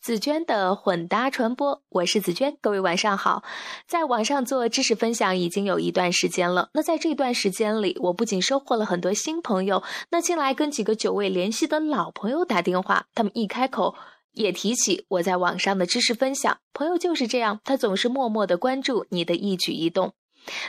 紫娟的混搭传播，我是紫娟，各位晚上好。在网上做知识分享已经有一段时间了，那在这段时间里，我不仅收获了很多新朋友，那近来跟几个久未联系的老朋友打电话，他们一开口也提起我在网上的知识分享。朋友就是这样，他总是默默的关注你的一举一动。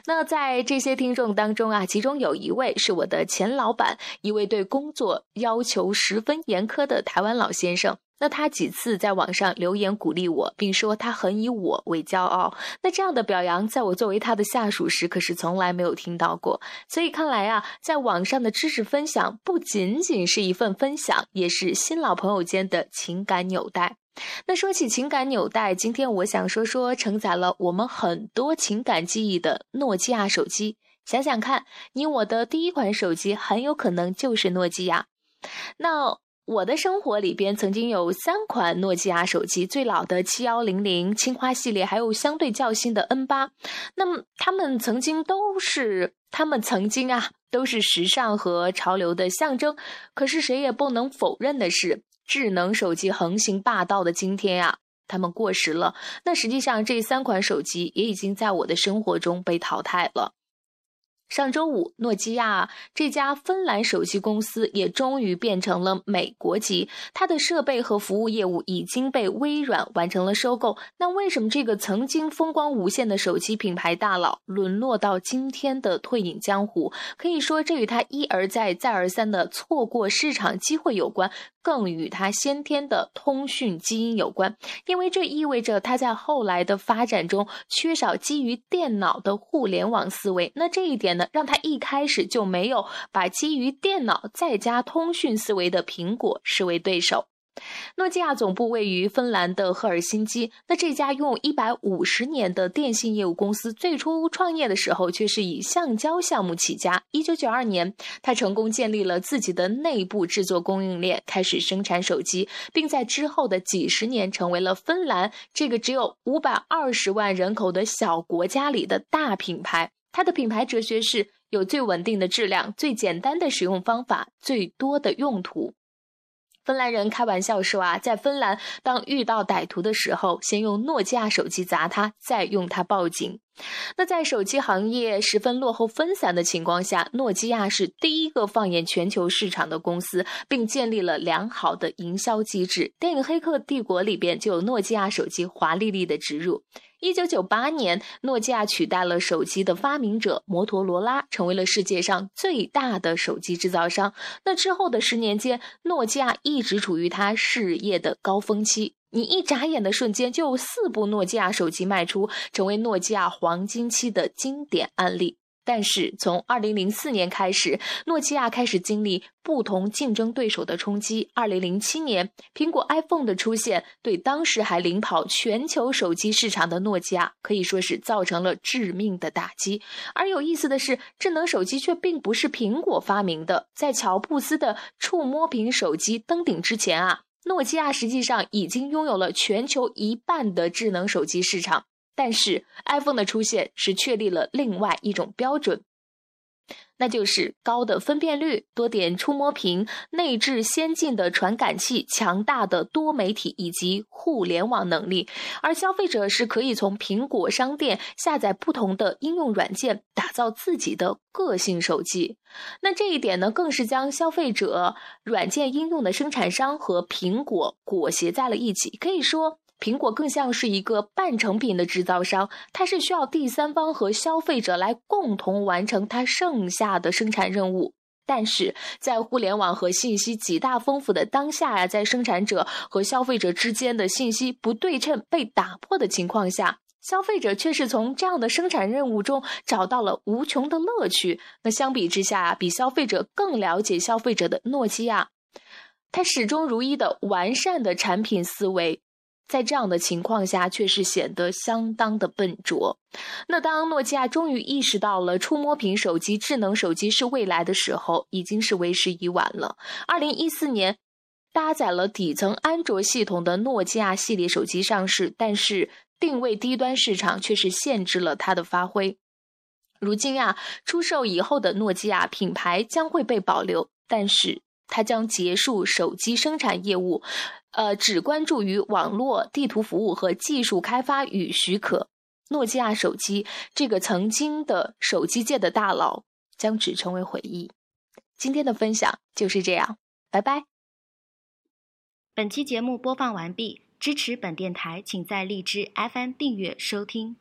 那在这些听众当中啊，其中有一位是我的前老板，一位对工作要求十分严苛的台湾老先生。那他几次在网上留言鼓励我，并说他很以我为骄傲。那这样的表扬，在我作为他的下属时，可是从来没有听到过。所以看来啊，在网上的知识分享不仅仅是一份分享，也是新老朋友间的情感纽带。那说起情感纽带，今天我想说说承载了我们很多情感记忆的诺基亚手机。想想看，你我的第一款手机很有可能就是诺基亚。那。我的生活里边曾经有三款诺基亚手机，最老的七幺零零青花系列，还有相对较新的 N 八。那么他们曾经都是，他们曾经啊都是时尚和潮流的象征。可是谁也不能否认的是，智能手机横行霸道的今天呀，他们过时了。那实际上这三款手机也已经在我的生活中被淘汰了。上周五，诺基亚这家芬兰手机公司也终于变成了美国籍，它的设备和服务业务已经被微软完成了收购。那为什么这个曾经风光无限的手机品牌大佬沦落到今天的退隐江湖？可以说，这与他一而再、再而三的错过市场机会有关。更与他先天的通讯基因有关，因为这意味着他在后来的发展中缺少基于电脑的互联网思维。那这一点呢，让他一开始就没有把基于电脑再加通讯思维的苹果视为对手。诺基亚总部位于芬兰的赫尔辛基。那这家拥有一百五十年的电信业务公司，最初创业的时候却是以橡胶项目起家。一九九二年，他成功建立了自己的内部制作供应链，开始生产手机，并在之后的几十年成为了芬兰这个只有五百二十万人口的小国家里的大品牌。它的品牌哲学是有最稳定的质量、最简单的使用方法、最多的用途。芬兰人开玩笑说啊，在芬兰，当遇到歹徒的时候，先用诺基亚手机砸他，再用它报警。那在手机行业十分落后分散的情况下，诺基亚是第一个放眼全球市场的公司，并建立了良好的营销机制。电影《黑客帝国》里边就有诺基亚手机华丽丽的植入。一九九八年，诺基亚取代了手机的发明者摩托罗拉，成为了世界上最大的手机制造商。那之后的十年间，诺基亚一直处于它事业的高峰期。你一眨眼的瞬间，就有四部诺基亚手机卖出，成为诺基亚黄金期的经典案例。但是，从二零零四年开始，诺基亚开始经历不同竞争对手的冲击。二零零七年，苹果 iPhone 的出现，对当时还领跑全球手机市场的诺基亚可以说是造成了致命的打击。而有意思的是，智能手机却并不是苹果发明的，在乔布斯的触摸屏手机登顶之前啊。诺基亚实际上已经拥有了全球一半的智能手机市场，但是 iPhone 的出现是确立了另外一种标准。那就是高的分辨率、多点触摸屏、内置先进的传感器、强大的多媒体以及互联网能力，而消费者是可以从苹果商店下载不同的应用软件，打造自己的个性手机。那这一点呢，更是将消费者软件应用的生产商和苹果裹挟在了一起，可以说。苹果更像是一个半成品的制造商，它是需要第三方和消费者来共同完成它剩下的生产任务。但是在互联网和信息极大丰富的当下呀，在生产者和消费者之间的信息不对称被打破的情况下，消费者却是从这样的生产任务中找到了无穷的乐趣。那相比之下，比消费者更了解消费者的诺基亚，它始终如一的完善的产品思维。在这样的情况下，却是显得相当的笨拙。那当诺基亚终于意识到了触摸屏手机、智能手机是未来的时候，已经是为时已晚了。二零一四年，搭载了底层安卓系统的诺基亚系列手机上市，但是定位低端市场却是限制了它的发挥。如今呀，出售以后的诺基亚品牌将会被保留，但是。它将结束手机生产业务，呃，只关注于网络、地图服务和技术开发与许可。诺基亚手机这个曾经的手机界的大佬，将只成为回忆。今天的分享就是这样，拜拜。本期节目播放完毕，支持本电台，请在荔枝 FM 订阅收听。